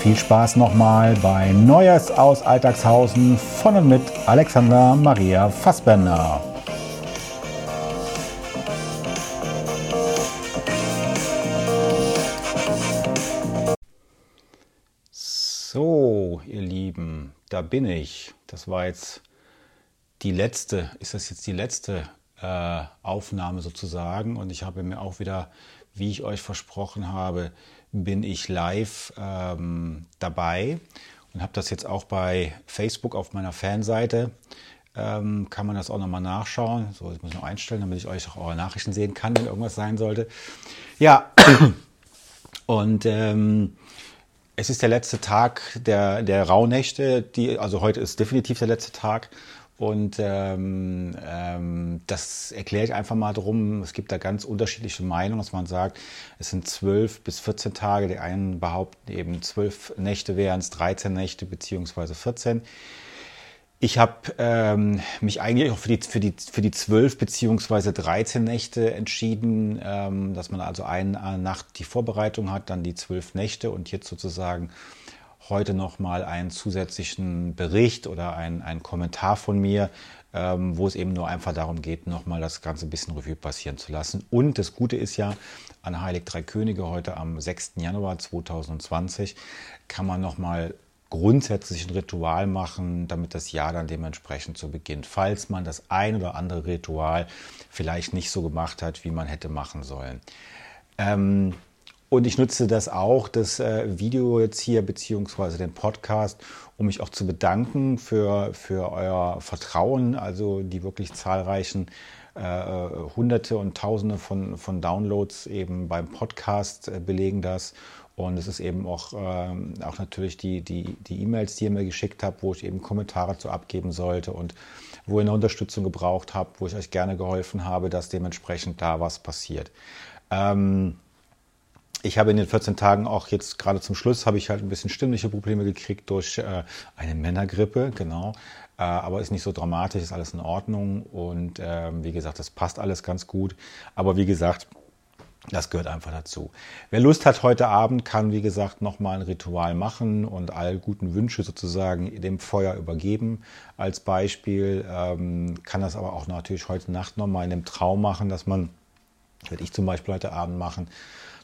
viel Spaß nochmal bei Neues aus Alltagshausen von und mit Alexander Maria Fassbender. So, ihr Lieben, da bin ich. Das war jetzt die letzte, ist das jetzt die letzte äh, Aufnahme sozusagen? Und ich habe mir auch wieder, wie ich euch versprochen habe, bin ich live ähm, dabei und habe das jetzt auch bei Facebook auf meiner Fanseite. Ähm, kann man das auch nochmal nachschauen. So, ich muss noch einstellen, damit ich euch auch eure Nachrichten sehen kann, wenn irgendwas sein sollte. Ja, und ähm, es ist der letzte Tag der, der Rauhnächte, die, also heute ist definitiv der letzte Tag. Und ähm, ähm, das erkläre ich einfach mal drum. Es gibt da ganz unterschiedliche Meinungen, dass man sagt, es sind zwölf bis 14 Tage. Die einen behaupten eben zwölf Nächte wären es, 13 Nächte beziehungsweise 14. Ich habe ähm, mich eigentlich auch für die für die für die zwölf beziehungsweise 13 Nächte entschieden, ähm, dass man also eine Nacht die Vorbereitung hat, dann die zwölf Nächte und jetzt sozusagen heute noch mal einen zusätzlichen Bericht oder ein, ein Kommentar von mir, ähm, wo es eben nur einfach darum geht, noch mal das ganze ein bisschen Revue passieren zu lassen. Und das Gute ist ja, an Heilig Drei Könige heute am 6. Januar 2020 kann man noch mal grundsätzlich ein Ritual machen, damit das Jahr dann dementsprechend so beginnt. Falls man das ein oder andere Ritual vielleicht nicht so gemacht hat, wie man hätte machen sollen. Ähm, und ich nutze das auch, das äh, Video jetzt hier, beziehungsweise den Podcast, um mich auch zu bedanken für, für euer Vertrauen, also die wirklich zahlreichen äh, Hunderte und Tausende von, von Downloads eben beim Podcast äh, belegen das. Und es ist eben auch, ähm, auch natürlich die, die, die E-Mails, die ihr mir geschickt habt, wo ich eben Kommentare zu abgeben sollte und wo ihr eine Unterstützung gebraucht habt, wo ich euch gerne geholfen habe, dass dementsprechend da was passiert. Ähm, ich habe in den 14 Tagen auch jetzt gerade zum Schluss habe ich halt ein bisschen stimmliche Probleme gekriegt durch äh, eine Männergrippe, genau. Äh, aber ist nicht so dramatisch, ist alles in Ordnung und äh, wie gesagt, das passt alles ganz gut. Aber wie gesagt, das gehört einfach dazu. Wer Lust hat heute Abend, kann wie gesagt nochmal ein Ritual machen und all guten Wünsche sozusagen dem Feuer übergeben. Als Beispiel ähm, kann das aber auch natürlich heute Nacht nochmal in dem Traum machen, dass man, werde ich zum Beispiel heute Abend machen,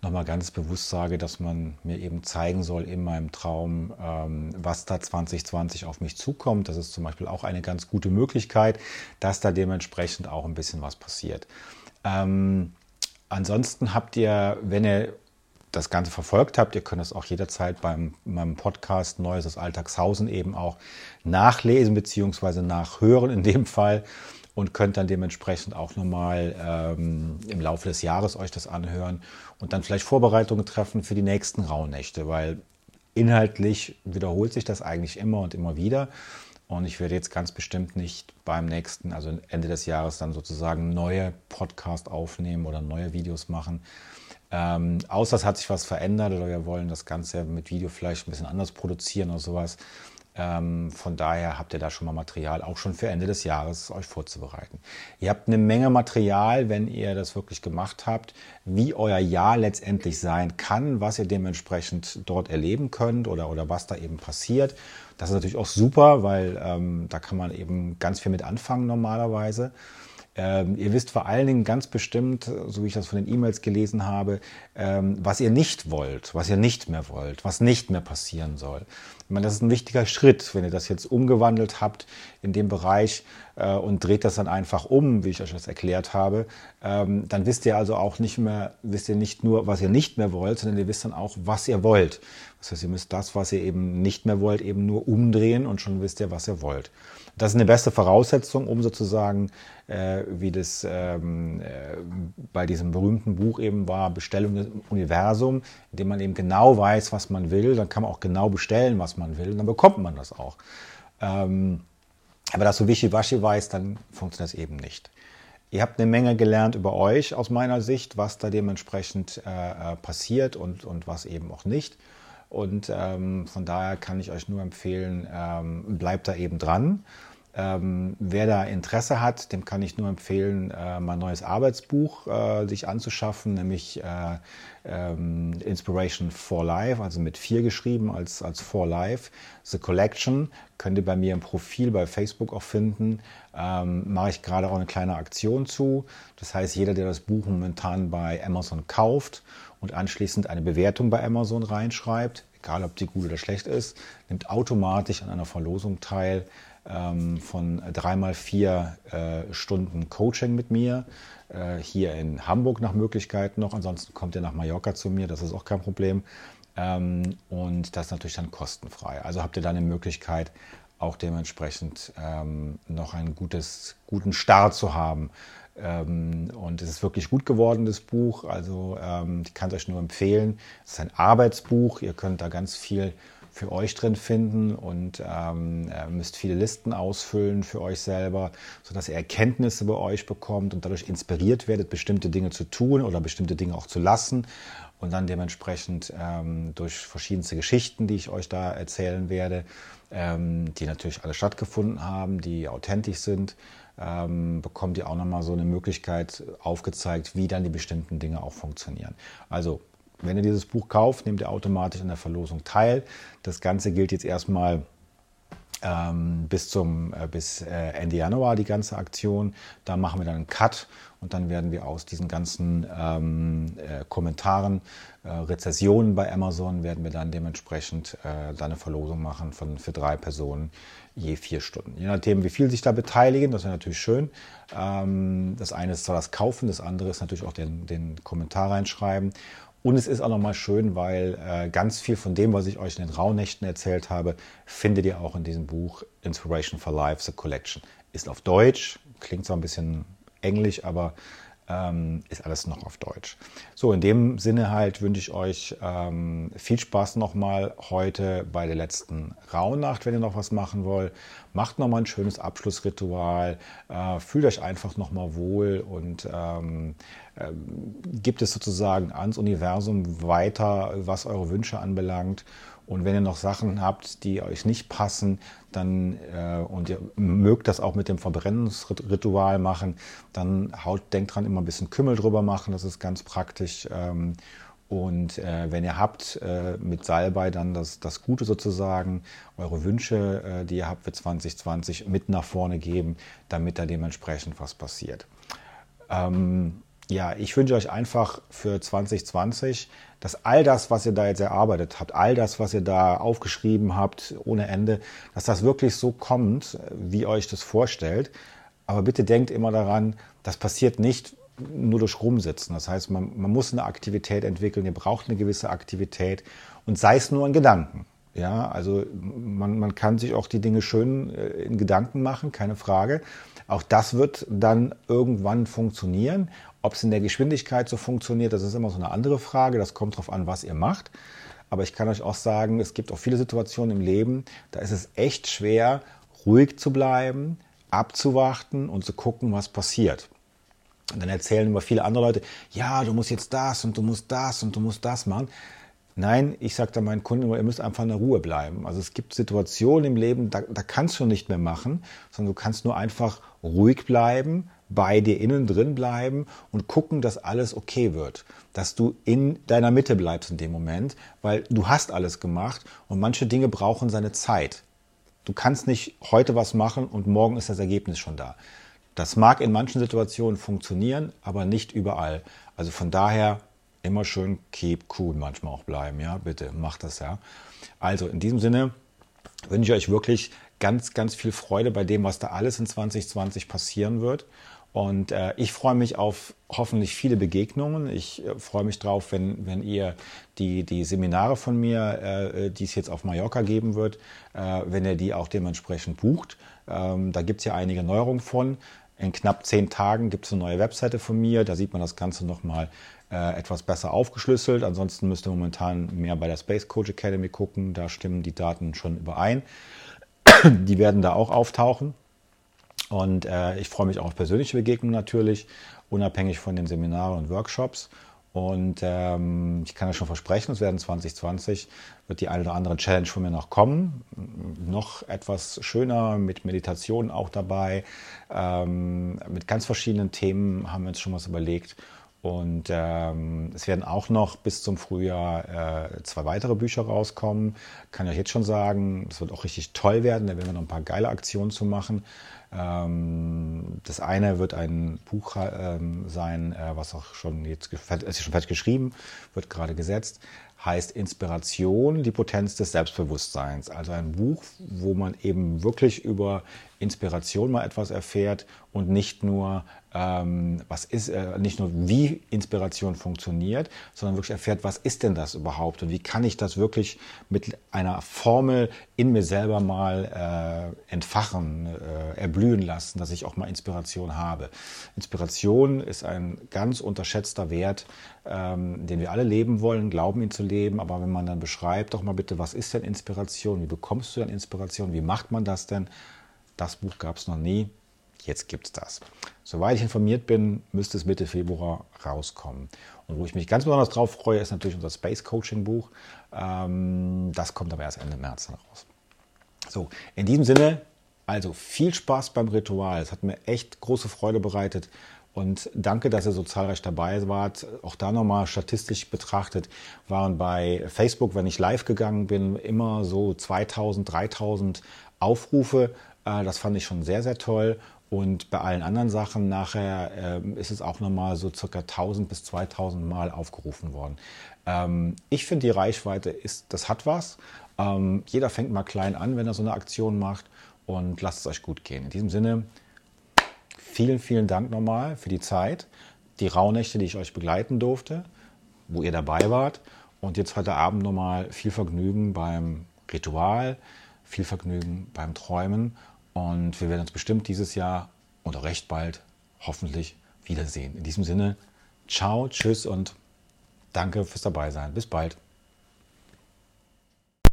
nochmal ganz bewusst sage, dass man mir eben zeigen soll in meinem Traum, ähm, was da 2020 auf mich zukommt. Das ist zum Beispiel auch eine ganz gute Möglichkeit, dass da dementsprechend auch ein bisschen was passiert. Ähm, Ansonsten habt ihr, wenn ihr das Ganze verfolgt habt, ihr könnt es auch jederzeit beim meinem Podcast Neues aus Alltagshausen eben auch nachlesen bzw. nachhören in dem Fall und könnt dann dementsprechend auch nochmal ähm, im Laufe des Jahres euch das anhören und dann vielleicht Vorbereitungen treffen für die nächsten Rauhnächte, weil inhaltlich wiederholt sich das eigentlich immer und immer wieder. Und ich werde jetzt ganz bestimmt nicht beim nächsten, also Ende des Jahres, dann sozusagen neue Podcast aufnehmen oder neue Videos machen. Ähm, außer es hat sich was verändert oder wir wollen das Ganze mit Video vielleicht ein bisschen anders produzieren oder sowas. Ähm, von daher habt ihr da schon mal Material, auch schon für Ende des Jahres, euch vorzubereiten. Ihr habt eine Menge Material, wenn ihr das wirklich gemacht habt, wie euer Jahr letztendlich sein kann, was ihr dementsprechend dort erleben könnt oder, oder was da eben passiert. Das ist natürlich auch super, weil ähm, da kann man eben ganz viel mit anfangen normalerweise. Ähm, ihr wisst vor allen Dingen ganz bestimmt, so wie ich das von den E-Mails gelesen habe, ähm, was ihr nicht wollt, was ihr nicht mehr wollt, was nicht mehr passieren soll. Ich meine, das ist ein wichtiger Schritt, wenn ihr das jetzt umgewandelt habt in dem Bereich äh, und dreht das dann einfach um, wie ich euch das erklärt habe, ähm, dann wisst ihr also auch nicht mehr, wisst ihr nicht nur, was ihr nicht mehr wollt, sondern ihr wisst dann auch, was ihr wollt. Das heißt, ihr müsst das, was ihr eben nicht mehr wollt, eben nur umdrehen und schon wisst ihr, was ihr wollt. Das ist eine beste Voraussetzung, um sozusagen, äh, wie das ähm, äh, bei diesem berühmten Buch eben war, Bestellung des Universum, in dem man eben genau weiß, was man will. Dann kann man auch genau bestellen, was man will. Und dann bekommt man das auch. Ähm, aber das so wischiwaschi weiß, dann funktioniert das eben nicht. Ihr habt eine Menge gelernt über euch aus meiner Sicht, was da dementsprechend äh, äh passiert und, und was eben auch nicht. Und ähm, von daher kann ich euch nur empfehlen, ähm, bleibt da eben dran. Ähm, wer da Interesse hat, dem kann ich nur empfehlen, äh, mein neues Arbeitsbuch äh, sich anzuschaffen, nämlich äh, ähm, Inspiration for Life, also mit vier geschrieben als, als For Life. The Collection könnt ihr bei mir im Profil bei Facebook auch finden. Ähm, mache ich gerade auch eine kleine Aktion zu. Das heißt, jeder, der das Buch momentan bei Amazon kauft und anschließend eine Bewertung bei Amazon reinschreibt, egal ob die gut oder schlecht ist, nimmt automatisch an einer Verlosung teil von dreimal vier äh, Stunden Coaching mit mir. Äh, hier in Hamburg nach Möglichkeit noch. Ansonsten kommt ihr nach Mallorca zu mir, das ist auch kein Problem. Ähm, und das natürlich dann kostenfrei. Also habt ihr dann eine Möglichkeit, auch dementsprechend ähm, noch einen gutes, guten Start zu haben ähm, und es ist wirklich gut geworden, das Buch. Also ähm, ich kann es euch nur empfehlen. Es ist ein Arbeitsbuch. Ihr könnt da ganz viel für euch drin finden und ähm, müsst viele Listen ausfüllen für euch selber, sodass ihr Erkenntnisse bei euch bekommt und dadurch inspiriert werdet, bestimmte Dinge zu tun oder bestimmte Dinge auch zu lassen und dann dementsprechend ähm, durch verschiedenste Geschichten, die ich euch da erzählen werde, ähm, die natürlich alle stattgefunden haben, die authentisch sind, ähm, bekommt ihr auch nochmal so eine Möglichkeit aufgezeigt, wie dann die bestimmten Dinge auch funktionieren. Also, wenn ihr dieses Buch kauft, nehmt ihr automatisch an der Verlosung teil. Das Ganze gilt jetzt erstmal ähm, bis zum äh, bis äh, Ende Januar die ganze Aktion. Da machen wir dann einen Cut und dann werden wir aus diesen ganzen ähm, äh, Kommentaren, äh, Rezessionen bei Amazon, werden wir dann dementsprechend äh, dann eine Verlosung machen von für drei Personen je vier Stunden. Je nachdem, wie viel sich da beteiligen, das wäre natürlich schön. Ähm, das eine ist zwar das Kaufen, das andere ist natürlich auch den, den Kommentar reinschreiben. Und es ist auch nochmal schön, weil äh, ganz viel von dem, was ich euch in den Rauhnächten erzählt habe, findet ihr auch in diesem Buch Inspiration for Life, The Collection. Ist auf Deutsch, klingt zwar ein bisschen englisch, aber ähm, ist alles noch auf Deutsch. So, in dem Sinne halt wünsche ich euch ähm, viel Spaß nochmal heute bei der letzten Rauhnacht, wenn ihr noch was machen wollt. Macht nochmal ein schönes Abschlussritual, äh, fühlt euch einfach nochmal wohl und ähm, äh, gibt es sozusagen ans Universum weiter, was eure Wünsche anbelangt. Und wenn ihr noch Sachen habt, die euch nicht passen, dann äh, und ihr mögt das auch mit dem Verbrennungsritual machen, dann haut, denkt dran, immer ein bisschen Kümmel drüber machen, das ist ganz praktisch. Ähm, und äh, wenn ihr habt, äh, mit Salbei dann das, das Gute sozusagen, eure Wünsche, äh, die ihr habt für 2020, mit nach vorne geben, damit da dementsprechend was passiert. Ähm, ja, ich wünsche euch einfach für 2020, dass all das, was ihr da jetzt erarbeitet habt, all das, was ihr da aufgeschrieben habt, ohne Ende, dass das wirklich so kommt, wie euch das vorstellt. Aber bitte denkt immer daran, das passiert nicht nur durch Rumsitzen. Das heißt, man, man muss eine Aktivität entwickeln, ihr braucht eine gewisse Aktivität und sei es nur ein Gedanken. Ja, also man, man kann sich auch die Dinge schön äh, in Gedanken machen, keine Frage. Auch das wird dann irgendwann funktionieren. Ob es in der Geschwindigkeit so funktioniert, das ist immer so eine andere Frage. Das kommt darauf an, was ihr macht. Aber ich kann euch auch sagen, es gibt auch viele Situationen im Leben, da ist es echt schwer, ruhig zu bleiben, abzuwarten und zu gucken, was passiert. Und dann erzählen immer viele andere Leute, ja, du musst jetzt das und du musst das und du musst das machen. Nein, ich sage da meinen Kunden immer, ihr müsst einfach in der Ruhe bleiben. Also es gibt Situationen im Leben, da, da kannst du nicht mehr machen, sondern du kannst nur einfach ruhig bleiben, bei dir innen drin bleiben und gucken, dass alles okay wird. Dass du in deiner Mitte bleibst in dem Moment, weil du hast alles gemacht und manche Dinge brauchen seine Zeit. Du kannst nicht heute was machen und morgen ist das Ergebnis schon da. Das mag in manchen Situationen funktionieren, aber nicht überall. Also von daher immer schön keep cool manchmal auch bleiben, ja, bitte macht das ja. Also in diesem Sinne wünsche ich euch wirklich ganz, ganz viel Freude bei dem, was da alles in 2020 passieren wird. Und äh, ich freue mich auf hoffentlich viele Begegnungen. Ich äh, freue mich drauf, wenn, wenn ihr die, die Seminare von mir, äh, die es jetzt auf Mallorca geben wird, äh, wenn ihr die auch dementsprechend bucht. Ähm, da gibt es ja einige Neuerungen von. In knapp zehn Tagen gibt es eine neue Webseite von mir. Da sieht man das Ganze nochmal äh, etwas besser aufgeschlüsselt. Ansonsten müsst ihr momentan mehr bei der Space Coach Academy gucken. Da stimmen die Daten schon überein. die werden da auch auftauchen. Und äh, ich freue mich auch auf persönliche Begegnungen natürlich, unabhängig von den Seminaren und Workshops. Und ähm, ich kann ja schon versprechen, es werden 2020 wird die eine oder andere Challenge von mir noch kommen. Noch etwas schöner mit Meditation auch dabei. Ähm, mit ganz verschiedenen Themen haben wir uns schon was überlegt. Und ähm, es werden auch noch bis zum Frühjahr äh, zwei weitere Bücher rauskommen. Kann ich euch jetzt schon sagen, es wird auch richtig toll werden. Da werden wir noch ein paar geile Aktionen zu machen. Ähm, das eine wird ein Buch ähm, sein, äh, was auch schon jetzt ist schon fertig geschrieben, wird gerade gesetzt heißt Inspiration, die Potenz des Selbstbewusstseins. Also ein Buch, wo man eben wirklich über Inspiration mal etwas erfährt und nicht nur ähm, was ist, äh, nicht nur wie Inspiration funktioniert, sondern wirklich erfährt, was ist denn das überhaupt und wie kann ich das wirklich mit einer Formel in mir selber mal äh, entfachen, äh, erblühen lassen, dass ich auch mal Inspiration habe. Inspiration ist ein ganz unterschätzter Wert, ähm, den wir alle leben wollen, glauben ihn zu leben, aber wenn man dann beschreibt, doch mal bitte, was ist denn Inspiration, wie bekommst du denn Inspiration, wie macht man das denn? Das Buch gab es noch nie jetzt gibt es das. Soweit ich informiert bin, müsste es Mitte Februar rauskommen. Und wo ich mich ganz besonders drauf freue, ist natürlich unser Space Coaching Buch. Ähm, das kommt aber erst Ende März dann raus. So, in diesem Sinne, also viel Spaß beim Ritual. Es hat mir echt große Freude bereitet. Und danke, dass ihr so zahlreich dabei wart. Auch da nochmal statistisch betrachtet waren bei Facebook, wenn ich live gegangen bin, immer so 2000, 3000 Aufrufe. Äh, das fand ich schon sehr, sehr toll. Und bei allen anderen Sachen nachher äh, ist es auch nochmal so circa 1000 bis 2000 Mal aufgerufen worden. Ähm, ich finde, die Reichweite ist, das hat was. Ähm, jeder fängt mal klein an, wenn er so eine Aktion macht und lasst es euch gut gehen. In diesem Sinne, vielen, vielen Dank nochmal für die Zeit, die Rauhnächte, die ich euch begleiten durfte, wo ihr dabei wart. Und jetzt heute Abend nochmal viel Vergnügen beim Ritual, viel Vergnügen beim Träumen und wir werden uns bestimmt dieses Jahr oder recht bald hoffentlich wiedersehen. In diesem Sinne, ciao, tschüss und danke fürs Dabeisein. Bis bald.